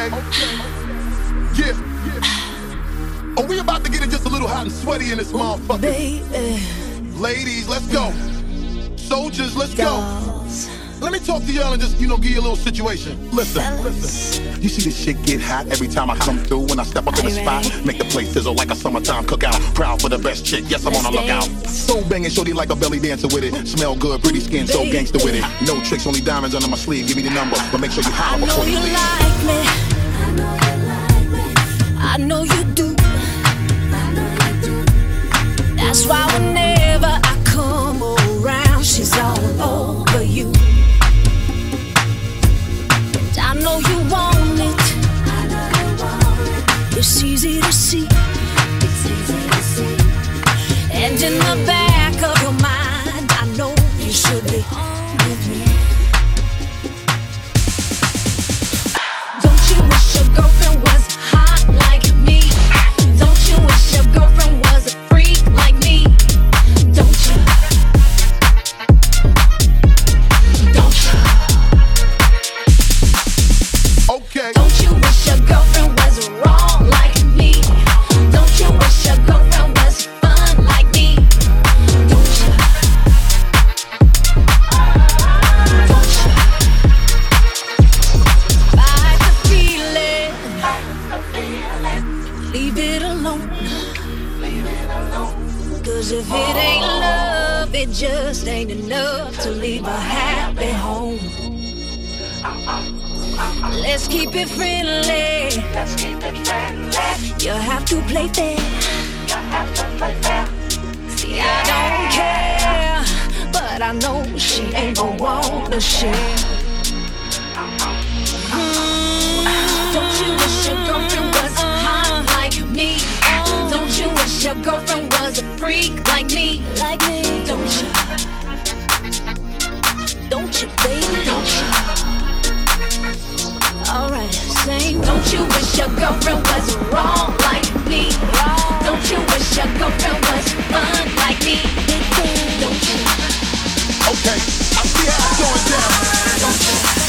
Okay. Yeah. Oh, we about to get it just a little hot and sweaty in this motherfucker. Baby. Ladies, let's go. Soldiers, let's go. Let me talk to y'all and just, you know, give you a little situation. Listen, listen. You see this shit get hot every time I come through. When I step up in the spot, make the place sizzle like a summertime cookout. Proud for the best chick, yes, I'm on the lookout. So banging, shorty like a belly dancer with it. Smell good, pretty skin, so gangster with it. No tricks, only diamonds under my sleeve. Give me the number, but make sure you holler before you you leave. like me. I know you do. That's why whenever I come around, she's all over you. I know you want it. It's easy to see. And in the back I know she ain't gonna want to share. Mm, Don't you wish your girlfriend was hot like me? Don't you wish your girlfriend was a freak like me? Like me? Don't you? Don't you, baby? Don't you? Alright, sing. Don't you wish your girlfriend was wrong like me? Don't you wish your girlfriend was fun like me? Don't you? Okay. I see how it's going down.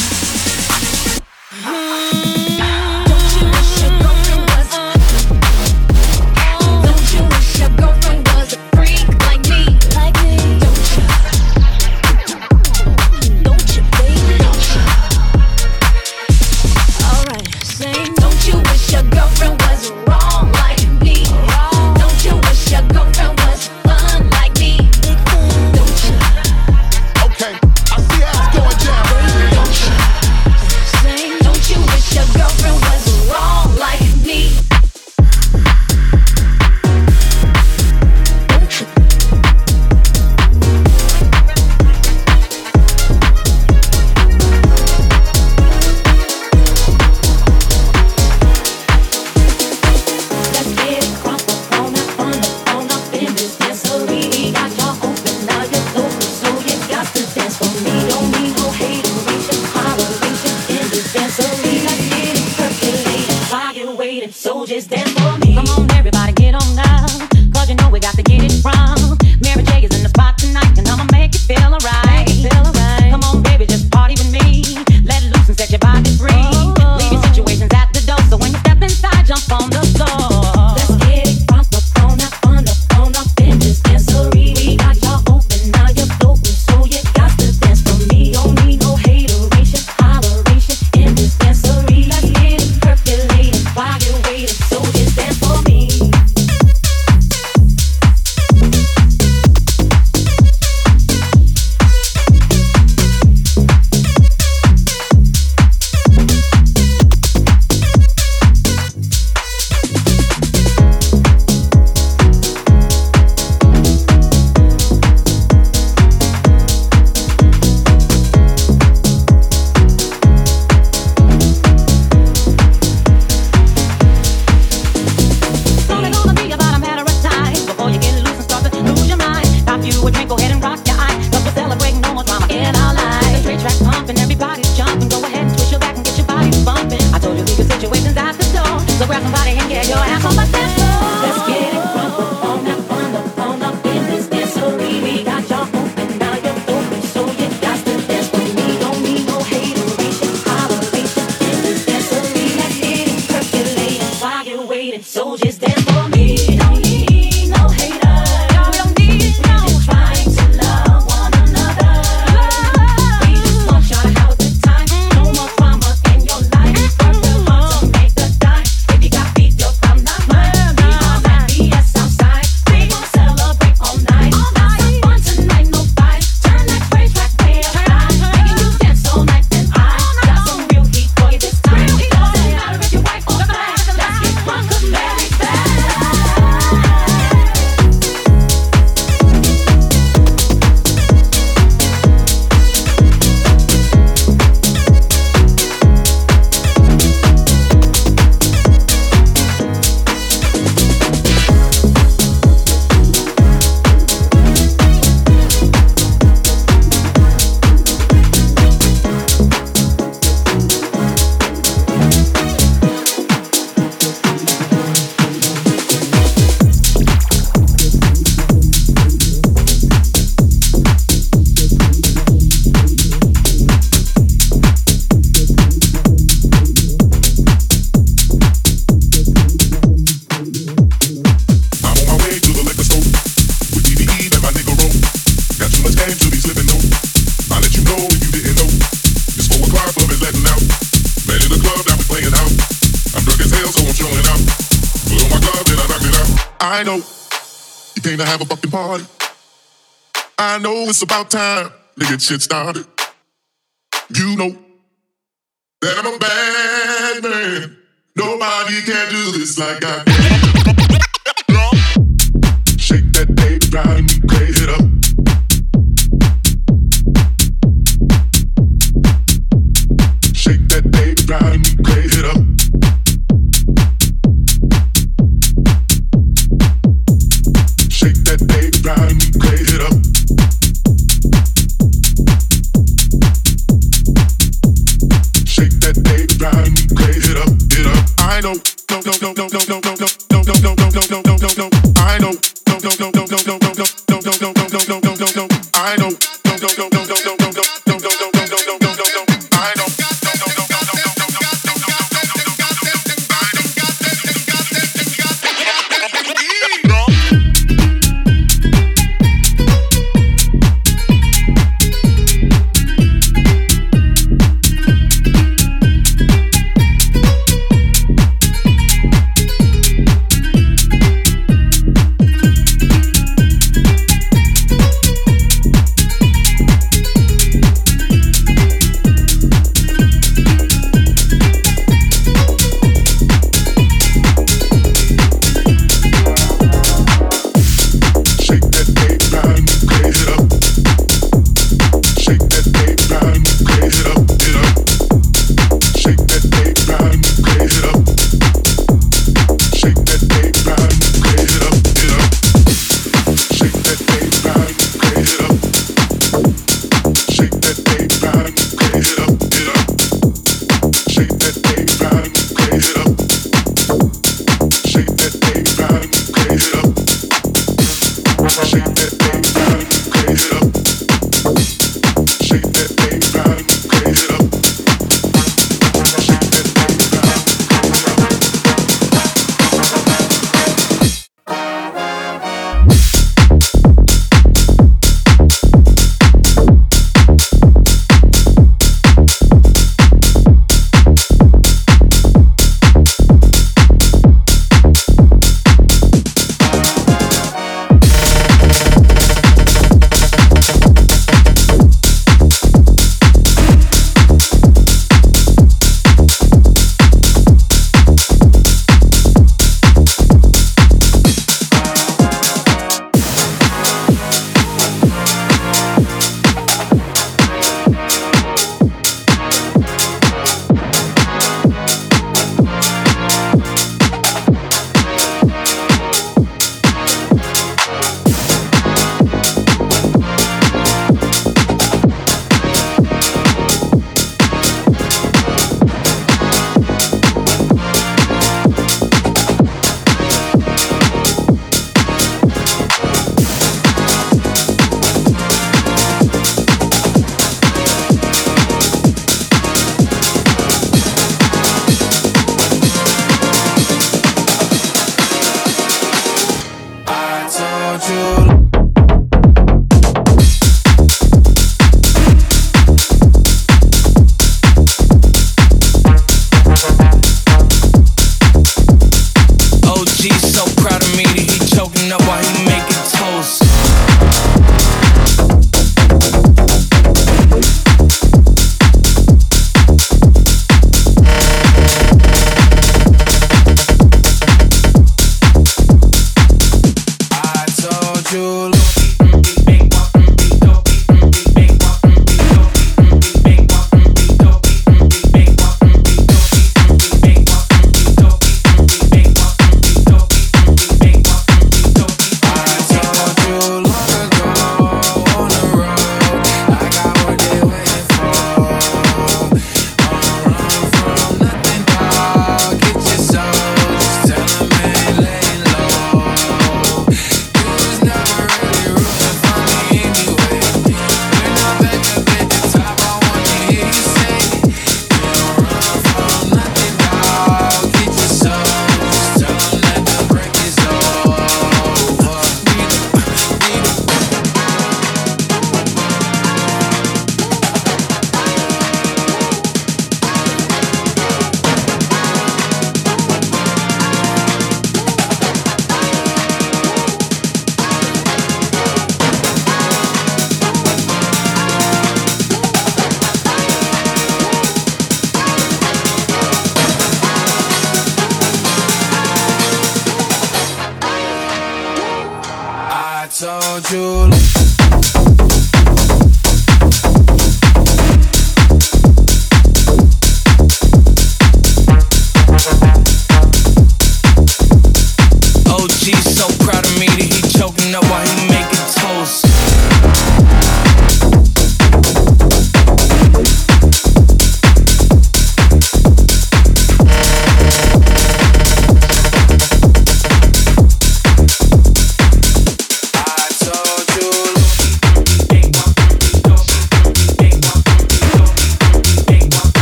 It's about time to get shit started. You know that I'm a bad man. Nobody can do this like I can. Shake that baby body. no, no.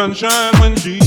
sunshine when she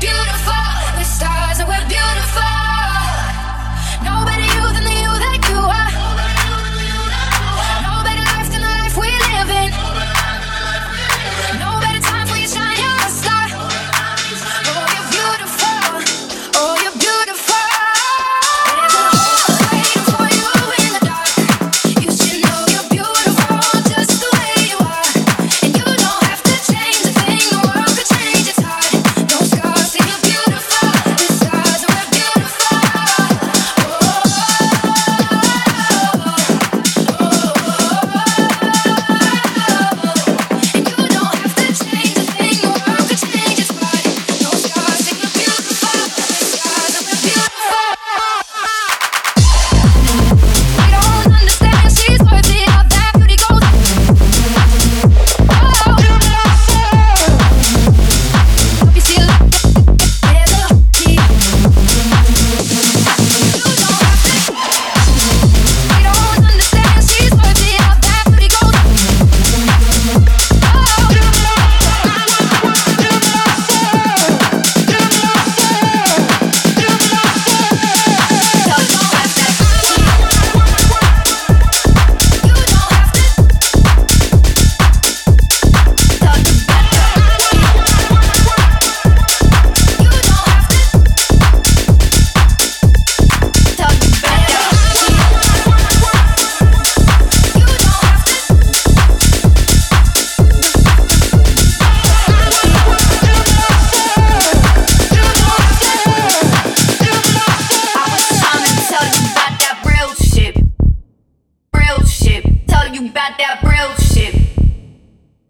beautiful tell you about that real shit.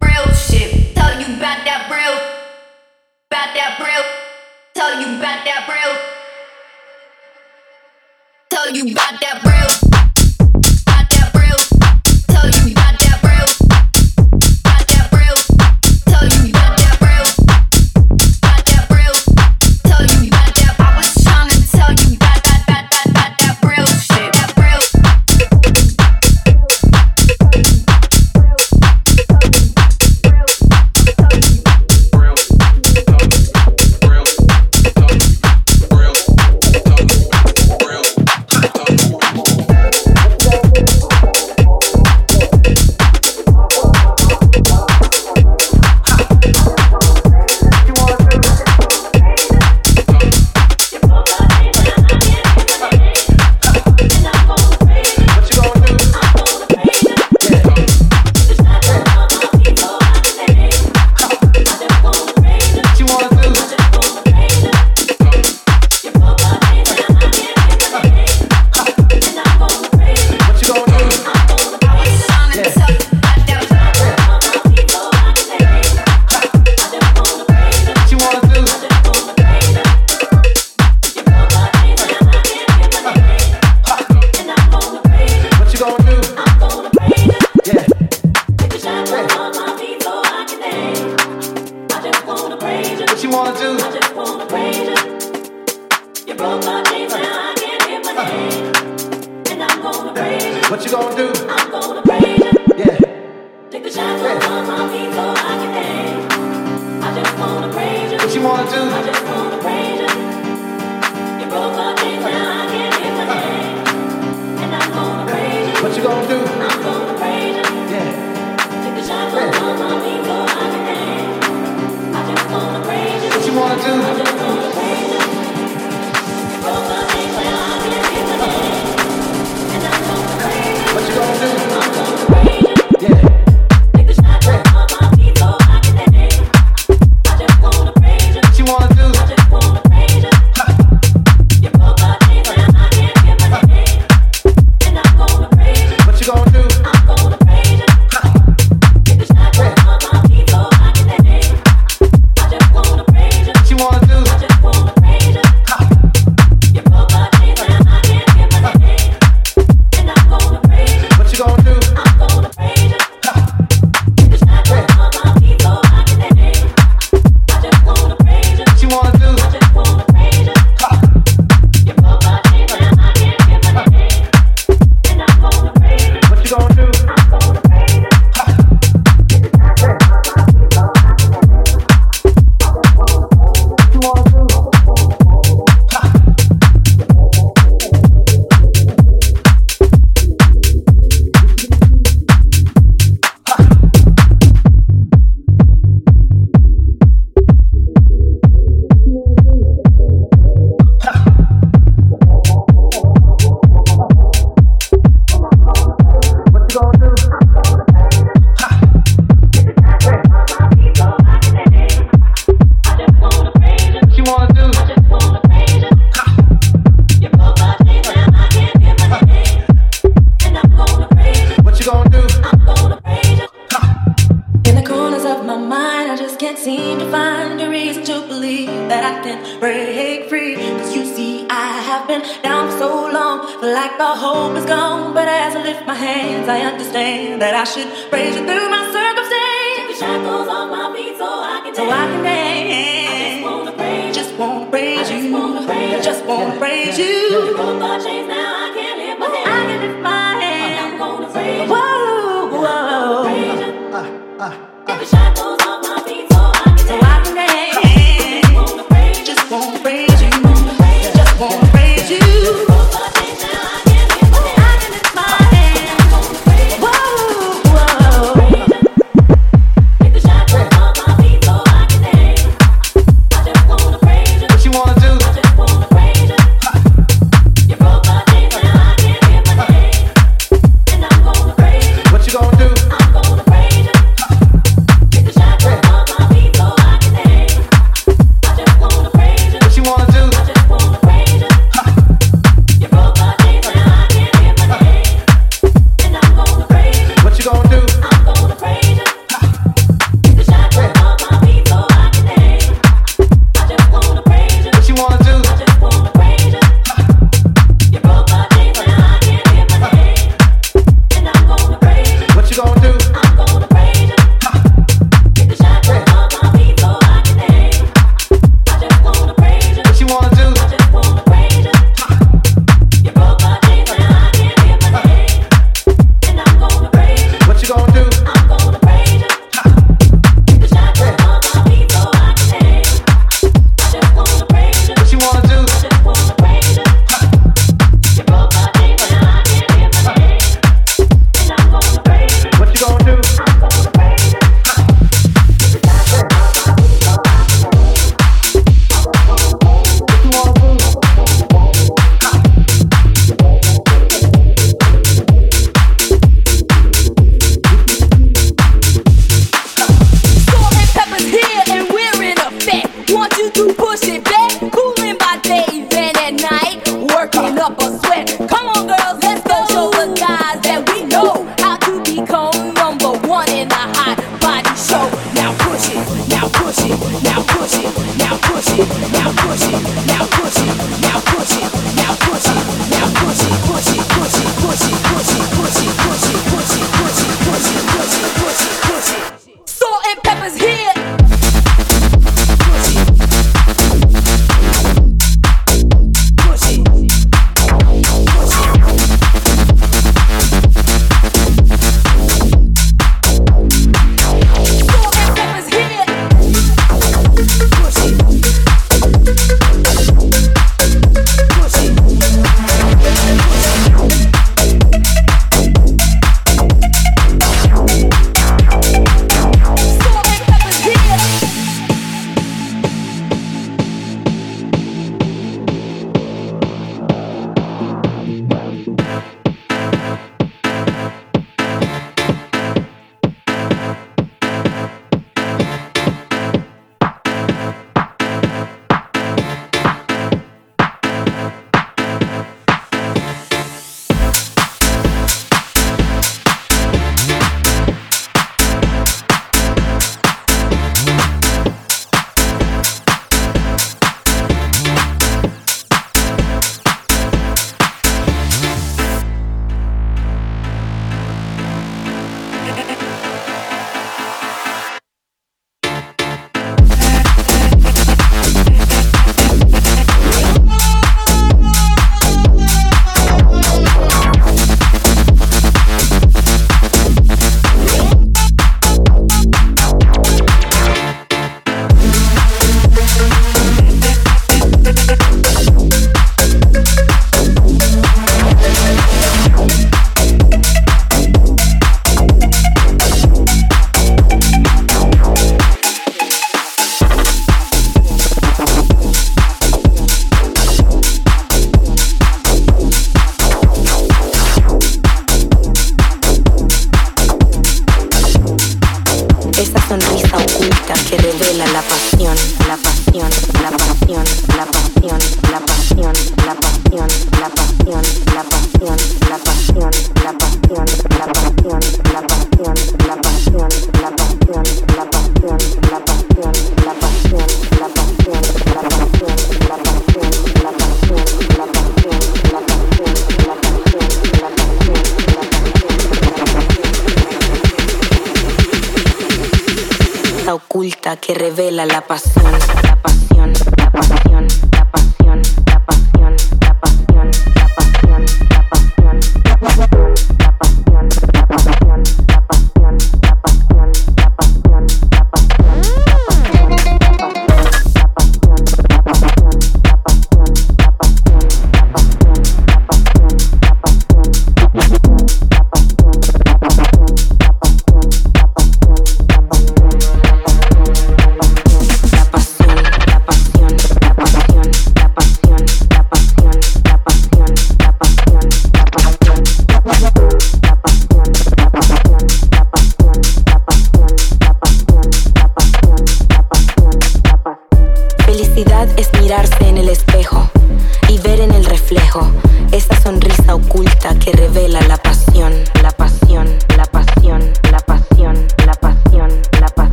Real shit, tell you about that real. About that real. Tell you about that real. Tell you about that real. I can break free. Cause you see, I have been down for so long, feel like the hope is gone. But as I lift my hands, I understand that I should praise you through my circumstance. Take the shackles off my feet so I can dance. So I can dance. Just wanna praise you. Just wanna praise you. Broke the chains now, I can lift my hands. I can lift my hands. I'm gonna praise you. Whoa, whoa. Take ah, ah, ah, the shackles off my feet so I can dance. Dance. Just wanna praise you.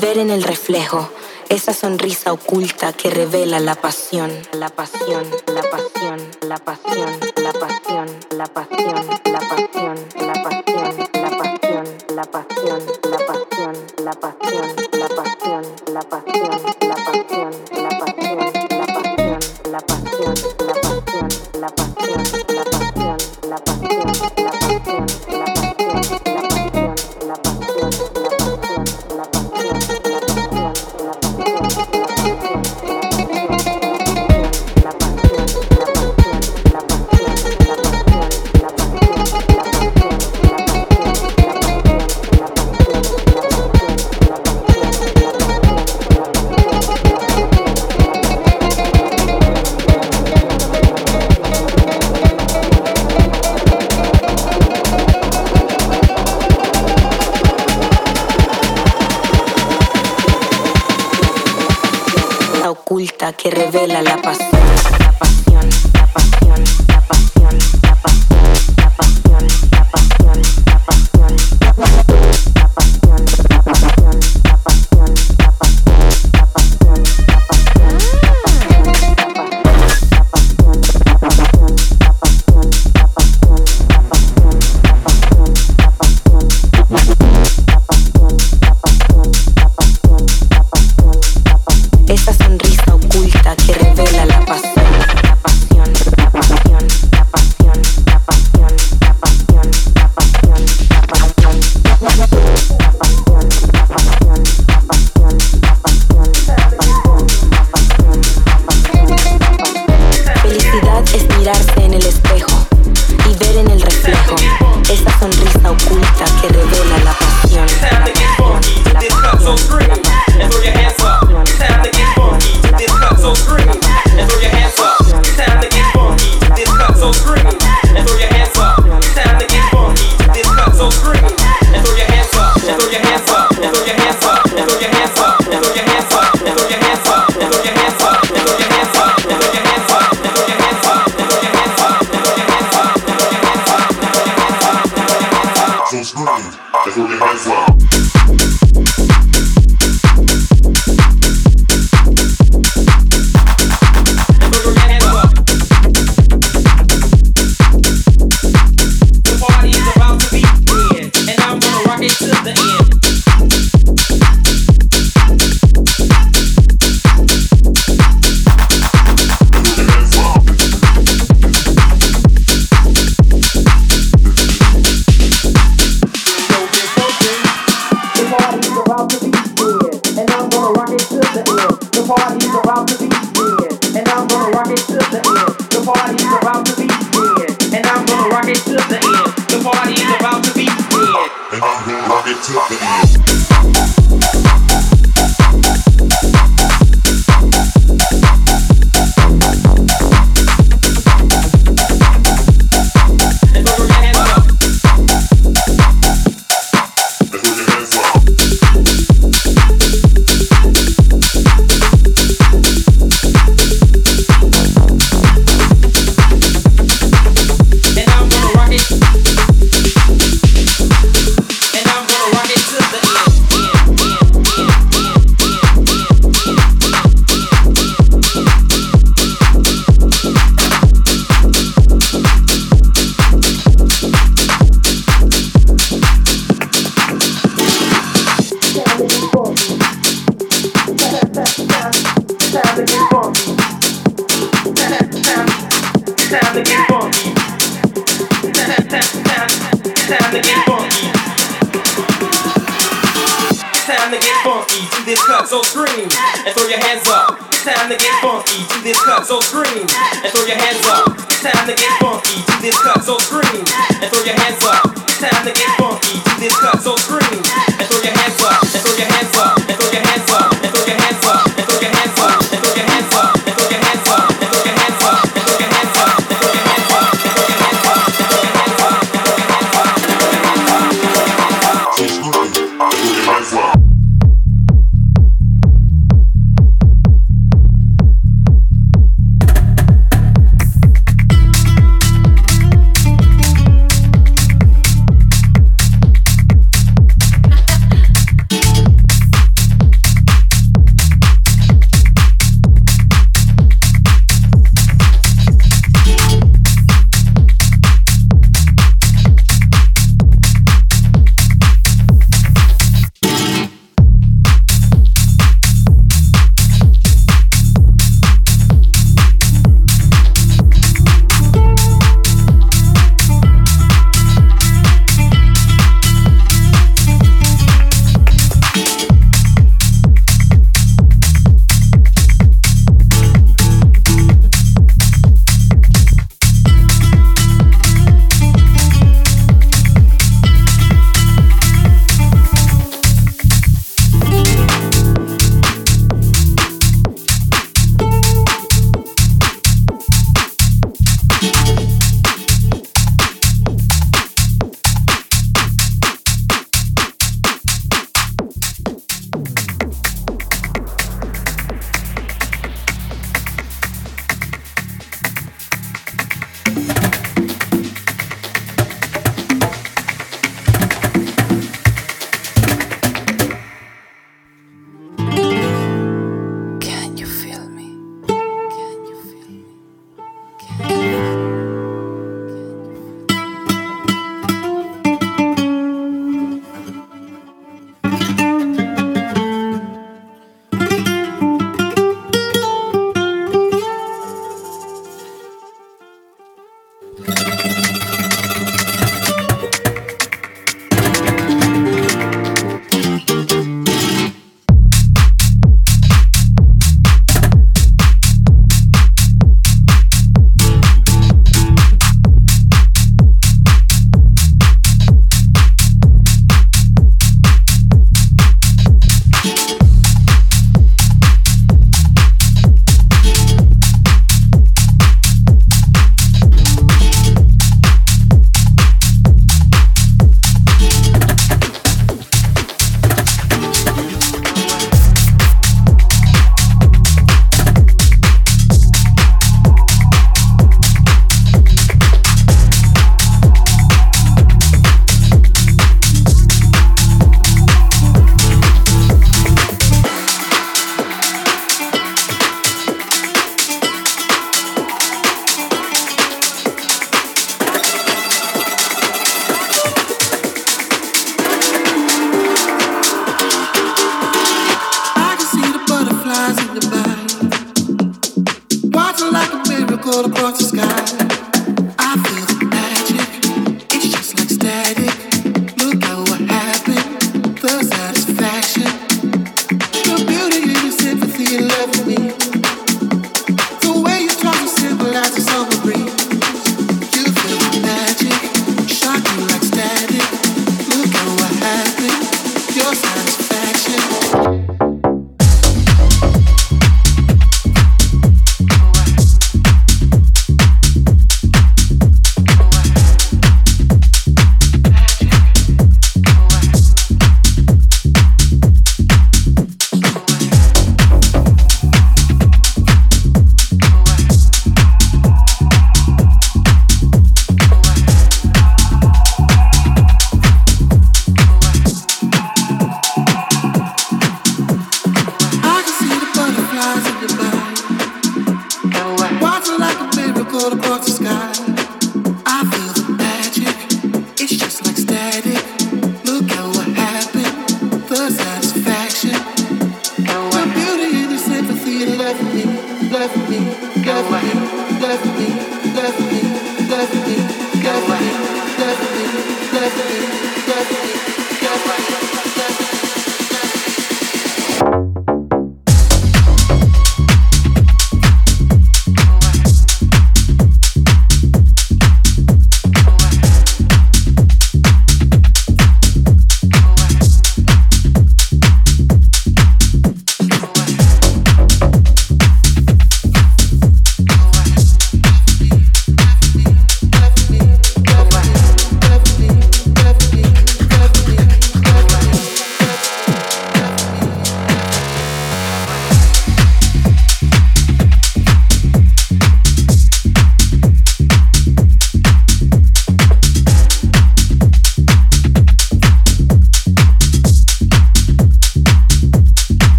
ver en el reflejo esa sonrisa oculta que revela la pasión, la pasión. oculta que revela la pasión.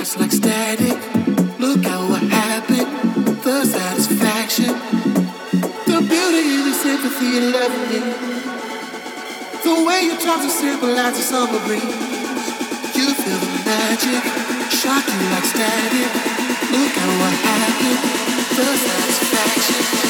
Like static, look at what happened. For satisfaction, the beauty, the sympathy, and love me. The way you the like static. Look at what happened, for satisfaction.